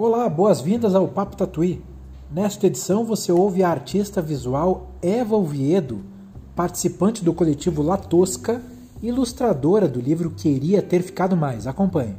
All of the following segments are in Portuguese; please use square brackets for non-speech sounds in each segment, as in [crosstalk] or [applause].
Olá, boas-vindas ao Papo Tatuí. Nesta edição você ouve a artista visual Eva Oviedo, participante do coletivo La Tosca, ilustradora do livro Queria Ter Ficado Mais. Acompanhe.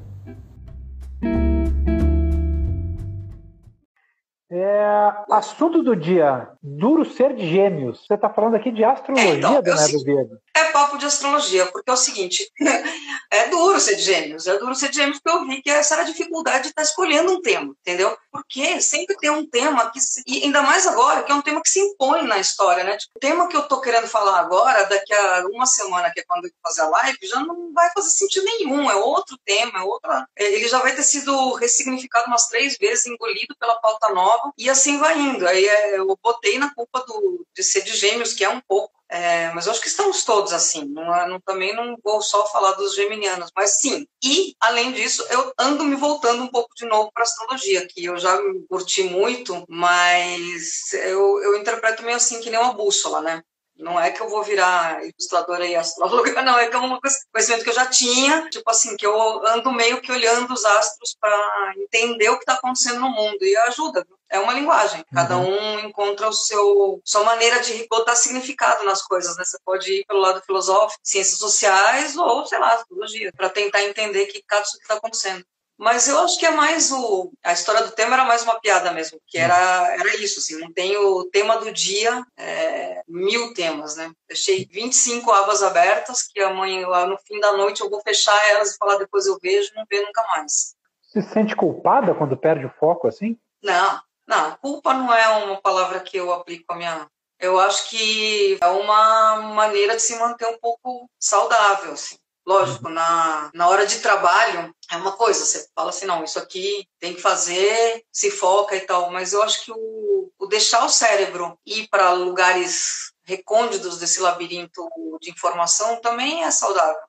Assunto do dia: duro ser de gêmeos. Você está falando aqui de astrologia, é, então, dona? É papo de astrologia, porque é o seguinte: [laughs] é duro ser de gêmeos, é duro ser de gêmeos, porque eu vi que essa era a dificuldade de estar tá escolhendo um tema, entendeu? Porque sempre tem um tema que, e ainda mais agora, que é um tema que se impõe na história, né? Tipo, o tema que eu tô querendo falar agora, daqui a uma semana, que é quando eu fazer a live, já não vai fazer sentido nenhum, é outro tema, é outra. É, ele já vai ter sido ressignificado umas três vezes, engolido pela pauta nova, e assim vai indo. Aí é, eu botei na culpa do, de ser de gêmeos, que é um pouco é, mas eu acho que estamos todos assim. Não, não, também não vou só falar dos geminianos, mas sim. E, além disso, eu ando me voltando um pouco de novo para astrologia, que eu já curti muito, mas eu, eu interpreto meio assim que nem uma bússola, né? Não é que eu vou virar ilustradora e astróloga, [laughs] não, é que é um conhecimento que eu já tinha, tipo assim, que eu ando meio que olhando os astros para entender o que está acontecendo no mundo e ajuda. É uma linguagem, cada uhum. um encontra o seu sua maneira de botar significado nas coisas, né? Você pode ir pelo lado filosófico, ciências sociais ou, sei lá, astrologia, para tentar entender que cada que está acontecendo. Mas eu acho que é mais o. A história do tema era mais uma piada mesmo, que era, era isso, assim, não tem o tema do dia, é, mil temas, né? Deixei 25 abas abertas, que amanhã, lá no fim da noite, eu vou fechar elas e falar depois eu vejo, não ver nunca mais. Você se sente culpada quando perde o foco assim? Não, não, culpa não é uma palavra que eu aplico a minha. Eu acho que é uma maneira de se manter um pouco saudável, assim. Lógico, uhum. na, na hora de trabalho é uma coisa, você fala assim, não, isso aqui tem que fazer, se foca e tal, mas eu acho que o, o deixar o cérebro ir para lugares recônditos desse labirinto de informação também é saudável.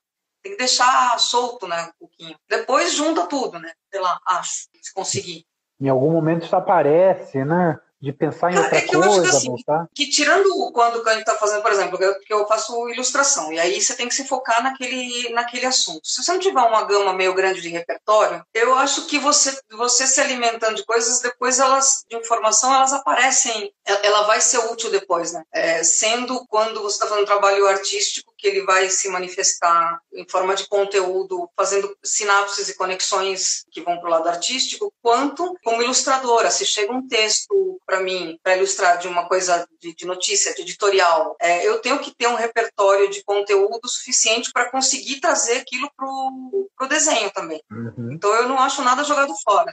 Tem que deixar solto, né, um pouquinho. Depois junta tudo, né, sei lá, acho, se conseguir. Em algum momento isso aparece, né? de pensar em outra é que coisa, eu acho que, assim, voltar? que tirando quando a gente está fazendo, por exemplo, que eu faço ilustração, e aí você tem que se focar naquele, naquele assunto. Se você não tiver uma gama meio grande de repertório, eu acho que você, você se alimentando de coisas, depois elas, de informação, elas aparecem, ela vai ser útil depois, né? É, sendo quando você está fazendo um trabalho artístico, que ele vai se manifestar em forma de conteúdo, fazendo sinapses e conexões que vão para o lado artístico, quanto como ilustradora. Se chega um texto para mim, para ilustrar de uma coisa de, de notícia, de editorial, é, eu tenho que ter um repertório de conteúdo suficiente para conseguir trazer aquilo para o desenho também. Uhum. Então eu não acho nada jogado fora.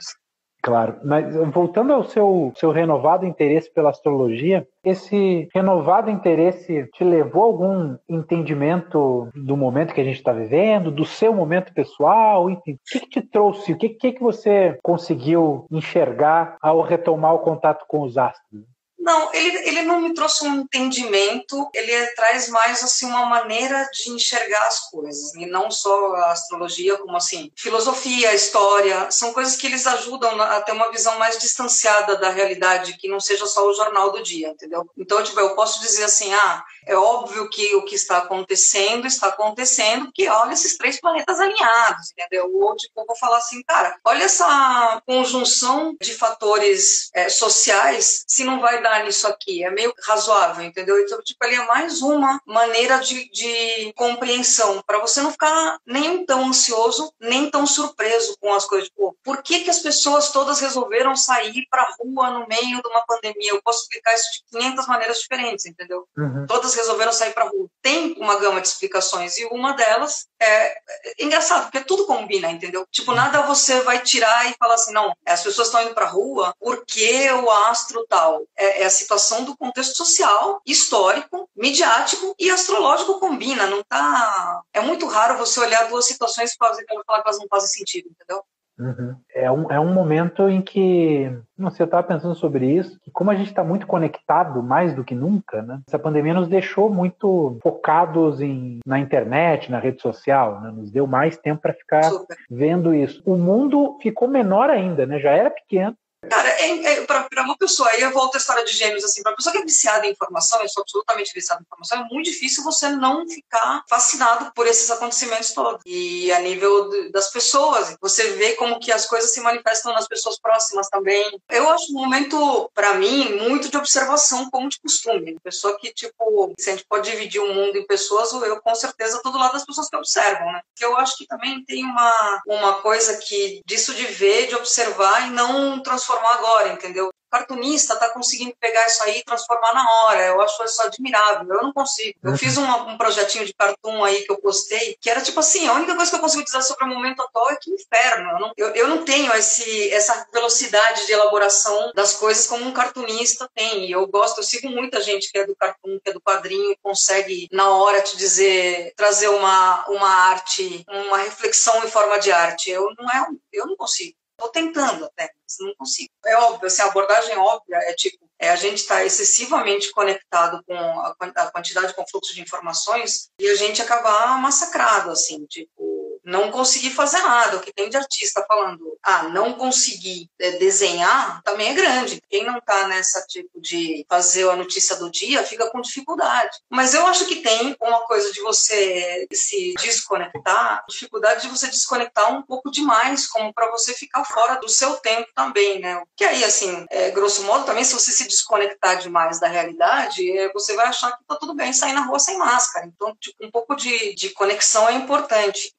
Claro, mas voltando ao seu, seu renovado interesse pela astrologia, esse renovado interesse te levou a algum entendimento do momento que a gente está vivendo, do seu momento pessoal? Enfim, o que, que te trouxe? O que, que, que você conseguiu enxergar ao retomar o contato com os astros? Não, ele, ele não me trouxe um entendimento, ele traz mais assim uma maneira de enxergar as coisas, e não só a astrologia, como assim, filosofia, história, são coisas que eles ajudam a ter uma visão mais distanciada da realidade, que não seja só o jornal do dia, entendeu? Então, tipo, eu posso dizer assim, ah, é óbvio que o que está acontecendo está acontecendo, porque olha esses três planetas alinhados, entendeu? Ou tipo, eu vou falar assim, cara, olha essa conjunção de fatores é, sociais, se não vai dar nisso aqui, é meio razoável, entendeu? Então, tipo, ali é mais uma maneira de, de compreensão, para você não ficar nem tão ansioso, nem tão surpreso com as coisas. Pô, por que, que as pessoas todas resolveram sair para rua no meio de uma pandemia? Eu posso explicar isso de 500 maneiras diferentes, entendeu? Uhum. Todas resolveram sair para rua. Tem uma gama de explicações, e uma delas é, é engraçado, porque tudo combina, entendeu? Tipo, nada você vai tirar e falar assim, não, as pessoas estão indo para rua porque o astro tal. É, é a situação do contexto social, histórico, midiático e astrológico combina. Não tá. É muito raro você olhar duas situações e falar que elas não fazem sentido, entendeu? Uhum. É, um, é um momento em que, não sei, eu estava pensando sobre isso, que como a gente está muito conectado mais do que nunca, né? Essa pandemia nos deixou muito focados em, na internet, na rede social, né? Nos deu mais tempo para ficar Super. vendo isso. O mundo ficou menor ainda, né? Já era pequeno, Cara, é, é, para uma pessoa, aí eu volto à história de gêmeos, assim, para pessoa que é viciada em informação, eu sou absolutamente viciada em informação, é muito difícil você não ficar fascinado por esses acontecimentos todos. E a nível de, das pessoas, você vê como que as coisas se manifestam nas pessoas próximas também. Eu acho um momento, para mim, muito de observação, como de costume. Pessoa que, tipo, se a gente pode dividir o mundo em pessoas, eu com certeza estou do lado das pessoas que observam, né? Eu acho que também tem uma, uma coisa que disso de ver, de observar e não transformar agora, entendeu? cartunista está conseguindo pegar isso aí e transformar na hora. Eu acho isso admirável. Eu não consigo. Eu uhum. fiz uma, um projetinho de cartoon aí que eu postei, que era tipo assim, a única coisa que eu consigo dizer sobre o momento atual é que inferno. Eu não, eu, eu não tenho esse, essa velocidade de elaboração das coisas como um cartunista tem. E eu gosto, eu sigo muita gente que é do cartoon, que é do quadrinho, e consegue na hora te dizer, trazer uma, uma arte, uma reflexão em forma de arte. Eu não é, eu não consigo. Estou tentando até, mas não consigo. É óbvio, assim, a abordagem óbvia é tipo, é a gente estar tá excessivamente conectado com a, quantidade com fluxo de informações e a gente acabar massacrado, assim, tipo, não consegui fazer nada. O que tem de artista falando, ah, não consegui é, desenhar, também é grande. Quem não está nessa tipo de fazer a notícia do dia fica com dificuldade. Mas eu acho que tem uma coisa de você se desconectar, dificuldade de você desconectar um pouco demais, como para você ficar fora do seu tempo também, né? Que aí, assim, é, grosso modo, também se você se desconectar demais da realidade, é, você vai achar que tá tudo bem sair na rua sem máscara. Então, tipo, um pouco de, de conexão é importante.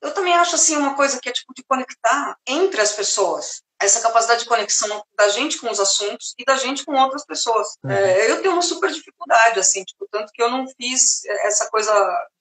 Eu também acho assim uma coisa que é tipo de conectar entre as pessoas essa capacidade de conexão da gente com os assuntos e da gente com outras pessoas. Uhum. É, eu tenho uma super dificuldade, assim, tipo, tanto que eu não fiz essa coisa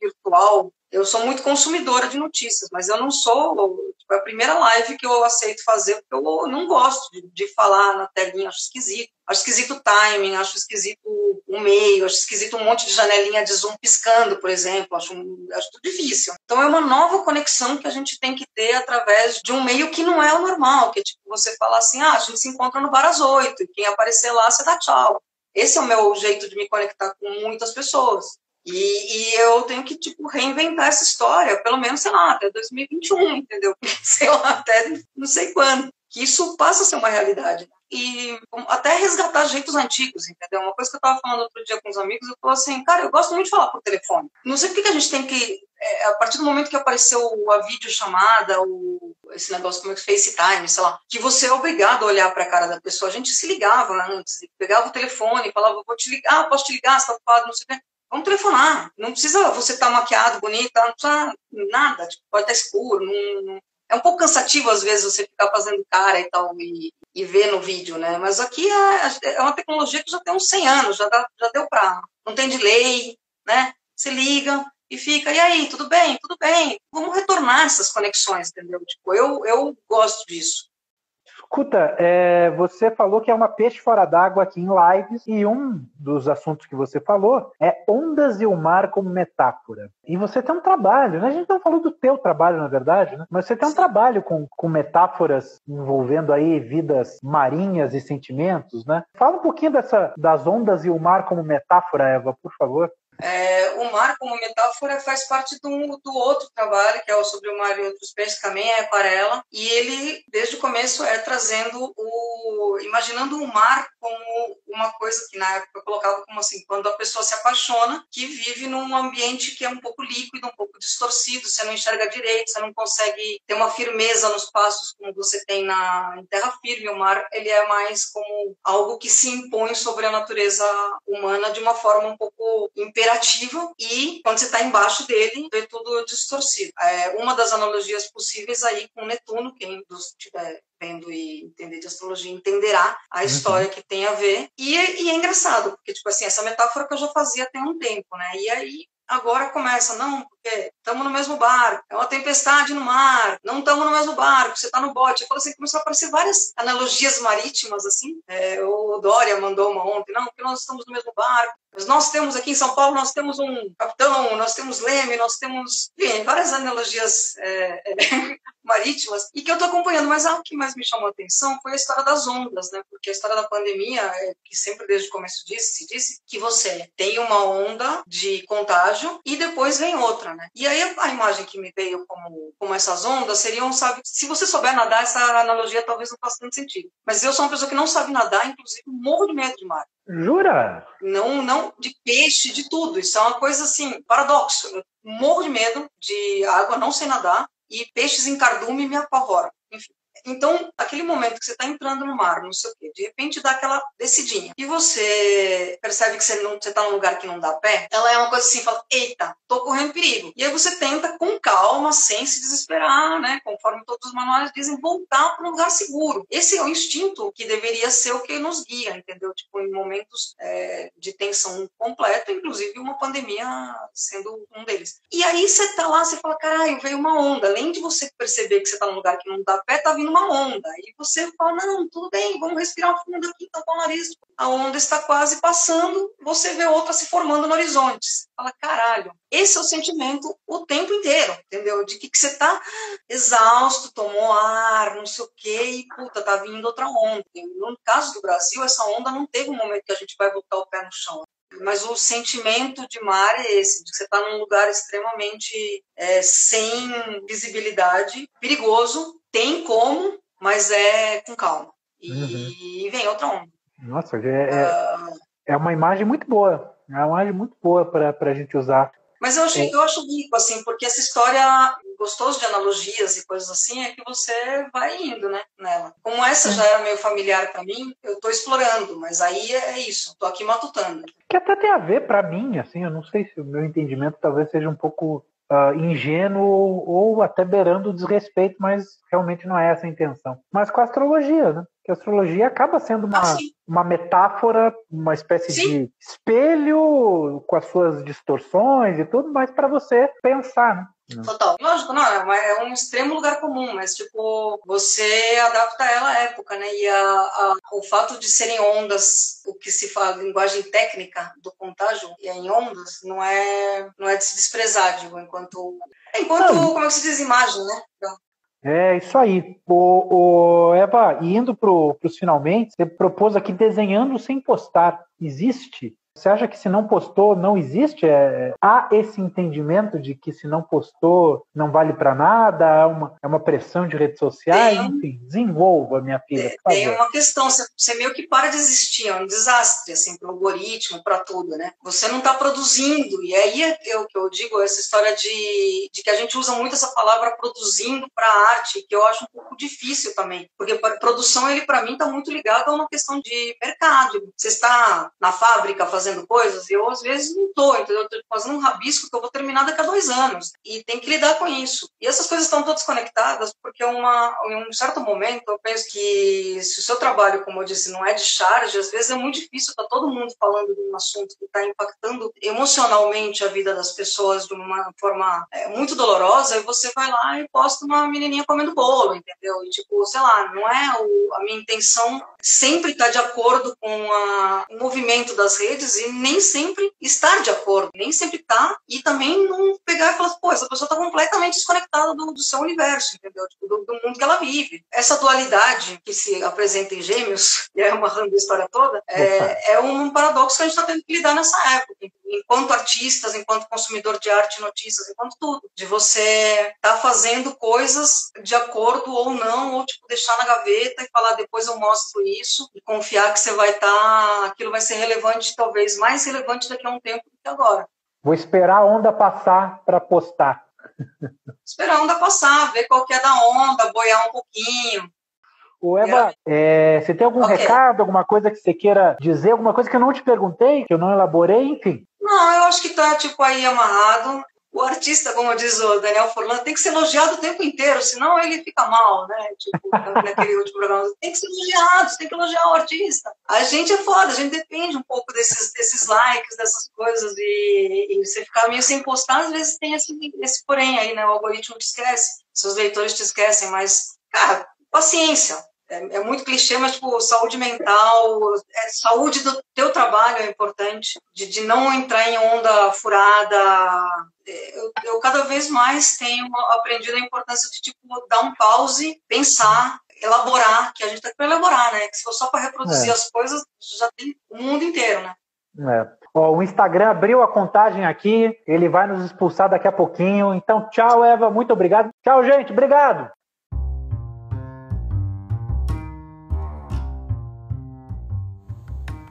virtual. Eu sou muito consumidora de notícias, mas eu não sou tipo, a primeira live que eu aceito fazer, porque eu não gosto de, de falar na telinha, acho esquisito. Acho esquisito o timing, acho esquisito o meio, acho esquisito um monte de janelinha de zoom piscando, por exemplo, acho, acho tudo difícil. Então é uma nova conexão que a gente tem que ter através de um meio que não é o normal, que é tipo você falar assim, ah, a gente se encontra no bar às oito, e quem aparecer lá, você dá tchau. Esse é o meu jeito de me conectar com muitas pessoas. E, e, eu tenho que, tipo, reinventar essa história, pelo menos, sei lá, até 2021, entendeu? [laughs] sei lá, até não sei quando. Que isso passa a ser uma realidade. E até resgatar jeitos antigos, entendeu? Uma coisa que eu estava falando outro dia com os amigos, eu falei assim, cara, eu gosto muito de falar por telefone. Não sei por que a gente tem que, é, a partir do momento que apareceu a videochamada, o, esse negócio como é que FaceTime, sei lá, que você é obrigado a olhar para a cara da pessoa. A gente se ligava antes, pegava o telefone, falava, vou te ligar, ah, posso te ligar, você está ocupado, não sei o quê. Vamos telefonar. Não precisa você estar tá maquiado, bonita, não precisa nada. Tipo, pode estar escuro. Não, não, é um pouco cansativo às vezes você ficar fazendo cara e tal e, e ver no vídeo, né? Mas aqui é, é uma tecnologia que já tem uns 100 anos, já, dá, já deu para. Não tem delay, né? Se liga e fica, e aí, tudo bem? Tudo bem. Vamos retornar essas conexões, entendeu? Tipo, eu, eu gosto disso. Escuta, é, você falou que é uma peixe fora d'água aqui em lives, e um dos assuntos que você falou é ondas e o mar como metáfora. E você tem um trabalho, né? A gente não falou do teu trabalho, na verdade, né? Mas você tem um trabalho com, com metáforas envolvendo aí vidas marinhas e sentimentos, né? Fala um pouquinho dessa, das ondas e o mar como metáfora, Eva, por favor. É, o mar como metáfora faz parte do, do outro trabalho, que é o Sobre o Mar e Outros Peixes, também é aquarela, e ele, desde o começo, é trazendo o... imaginando o mar como uma coisa que na época eu colocava como assim, quando a pessoa se apaixona, que vive num ambiente que é um pouco líquido, um pouco distorcido, você não enxerga direito, você não consegue ter uma firmeza nos passos como você tem na em terra firme, o mar ele é mais como algo que se impõe sobre a natureza humana de uma forma um pouco imperativa imperativo e quando você está embaixo dele, vê tudo distorcido. É uma das analogias possíveis aí com Netuno, quem estiver vendo e entender de astrologia entenderá a uhum. história uhum. que tem a ver. E, e, é engraçado, porque, tipo assim, essa metáfora que eu já fazia tem um tempo, né? E aí agora começa, não, porque estamos no mesmo barco, é uma tempestade no mar, não estamos no mesmo barco, você está no bote. Eu falo assim, começou a aparecer várias analogias marítimas, assim. É, o Dória mandou uma ontem, não, porque nós estamos no mesmo barco. Mas nós temos aqui em São Paulo, nós temos um capitão, nós temos leme, nós temos, enfim, várias analogias é, é, marítimas e que eu estou acompanhando. Mas o que mais me chamou a atenção foi a história das ondas, né? Porque a história da pandemia, é que sempre desde o começo disse, se disse que você tem uma onda de contágio e depois vem outra, né? E aí a imagem que me veio como, como essas ondas seriam, sabe, se você souber nadar, essa analogia talvez não faça tanto sentido. Mas eu sou uma pessoa que não sabe nadar, inclusive morro de medo de mar. Jura? Não, não de peixe, de tudo. Isso é uma coisa assim, paradoxo. Eu morro de medo de água, não sei nadar, e peixes em cardume me apavoram. Enfim. Então, aquele momento que você está entrando no mar, não sei o quê, de repente dá aquela descidinha. E você percebe que você não você tá num lugar que não dá pé, ela é uma coisa assim, fala, eita, tô correndo perigo. E aí você tenta com calma, sem se desesperar, né? Conforme todos os manuais dizem, voltar para um lugar seguro. Esse é o instinto que deveria ser o que nos guia, entendeu? Tipo, em momentos é, de tensão completa, inclusive uma pandemia sendo um deles. E aí você tá lá, você fala, caralho, veio uma onda. Além de você perceber que você tá num lugar que não dá pé, tá vindo uma onda. E você fala, não, tudo bem, vamos respirar fundo aqui, tampar o nariz. A onda está quase passando, você vê outra se formando no horizonte. Você fala, caralho. Esse é o sentimento o tempo inteiro, entendeu? De que, que você tá exausto, tomou ar, não sei o quê, e puta, tá vindo outra onda. No caso do Brasil, essa onda não teve um momento que a gente vai botar o pé no chão. Mas o sentimento de mar é esse, de que você está num lugar extremamente é, sem visibilidade, perigoso, tem como, mas é com calma. E, uhum. vem outra onda. Nossa, é, uh, é uma imagem muito boa. É uma imagem muito boa para a gente usar. Mas eu acho, é. eu acho rico, assim, porque essa história, gostoso de analogias e coisas assim, é que você vai indo, né, nela. Como essa já era meio familiar para mim, eu estou explorando, mas aí é isso, estou aqui matutando. Que até tem a ver para mim, assim, eu não sei se o meu entendimento talvez seja um pouco uh, ingênuo ou até beirando o desrespeito, mas realmente não é essa a intenção. Mas com a astrologia, né? Que a astrologia acaba sendo uma, ah, uma metáfora, uma espécie sim. de espelho com as suas distorções e tudo, mas para você pensar, né? Total. Lógico, não, é, é um extremo lugar comum, mas tipo, você adapta ela à época, né? E a, a, o fato de serem ondas, o que se fala, linguagem técnica do contágio, e é em ondas, não é, não é de se desprezar, digo, enquanto. Enquanto, não. como é que se diz, imagem, né? Então, é isso aí. O, o Eva, indo para os finalmente, você propôs aqui desenhando sem postar. Existe você acha que se não postou, não existe? É, há esse entendimento de que se não postou, não vale para nada? É uma, é uma pressão de redes sociais? Tem, Enfim, desenvolva, minha filha. Tem uma questão, você meio que para de existir, é um desastre, assim, para o algoritmo, para tudo, né? Você não está produzindo, e aí é o que eu digo, essa história de, de que a gente usa muito essa palavra produzindo para arte, que eu acho um pouco difícil também, porque produção, ele para mim está muito ligado a uma questão de mercado. Você está na fábrica fazendo fazendo coisas, eu às vezes não estou, entendeu? Eu tô fazendo um rabisco que eu vou terminar daqui a dois anos. E tem que lidar com isso. E essas coisas estão todas conectadas, porque uma, em um certo momento eu penso que se o seu trabalho, como eu disse, não é de charge, às vezes é muito difícil estar tá todo mundo falando de um assunto que está impactando emocionalmente a vida das pessoas de uma forma é, muito dolorosa, e você vai lá e posta uma menininha comendo bolo, entendeu? E tipo, sei lá, não é o, a minha intenção sempre estar tá de acordo com a, o movimento das redes e nem sempre estar de acordo, nem sempre tá, e também não pegar e falar, pô, essa pessoa está completamente desconectada do, do, seu universo, entendeu? Tipo, do, do, mundo que ela vive. Essa dualidade que se apresenta em Gêmeos, [laughs] e é amarrando a história toda, é, é um paradoxo que a gente está tendo que lidar nessa época, enquanto artistas, enquanto consumidor de arte, notícias, enquanto tudo, de você tá fazendo coisas de acordo ou não, ou tipo deixar na gaveta e falar depois eu mostro isso e confiar que você vai estar, tá, aquilo vai ser relevante talvez vez mais relevante daqui a um tempo do que agora. Vou esperar a onda passar para postar. Esperar a onda passar, ver qual que é da onda, boiar um pouquinho. O Eva, é, você tem algum okay. recado, alguma coisa que você queira dizer, alguma coisa que eu não te perguntei, que eu não elaborei, enfim? Não, eu acho que tá tipo aí amarrado o artista, como diz o Daniel Forlan, tem que ser elogiado o tempo inteiro, senão ele fica mal, né? Tipo, [laughs] naquele último programa. Tem que ser elogiado, tem que elogiar o artista. A gente é foda, a gente depende um pouco desses, desses likes, dessas coisas, e, e você ficar meio sem postar, às vezes tem esse, esse porém aí, né? O algoritmo te esquece, seus leitores te esquecem, mas, cara, paciência. É, é, muito clichê, mas tipo, saúde mental, é, saúde do teu trabalho é importante, de, de não entrar em onda furada, eu, eu cada vez mais tenho aprendido a importância de tipo dar um pause, pensar, elaborar, que a gente tem que elaborar, né? Que se for só para reproduzir é. as coisas, já tem o mundo inteiro, né? É. Ó, o Instagram abriu a contagem aqui, ele vai nos expulsar daqui a pouquinho. Então, tchau, Eva, muito obrigado. Tchau, gente, obrigado.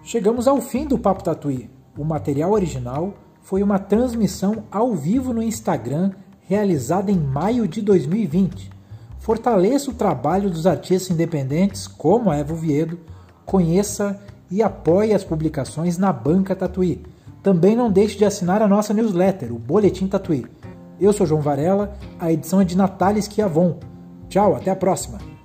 Chegamos ao fim do Papo Tatuí. O material original foi uma transmissão ao vivo no Instagram realizada em maio de 2020. Fortaleça o trabalho dos artistas independentes como a Eva Viedo, conheça e apoie as publicações na Banca Tatuí. Também não deixe de assinar a nossa newsletter, o Boletim Tatuí. Eu sou João Varela, a edição é de Natália Esquiavon. Tchau, até a próxima!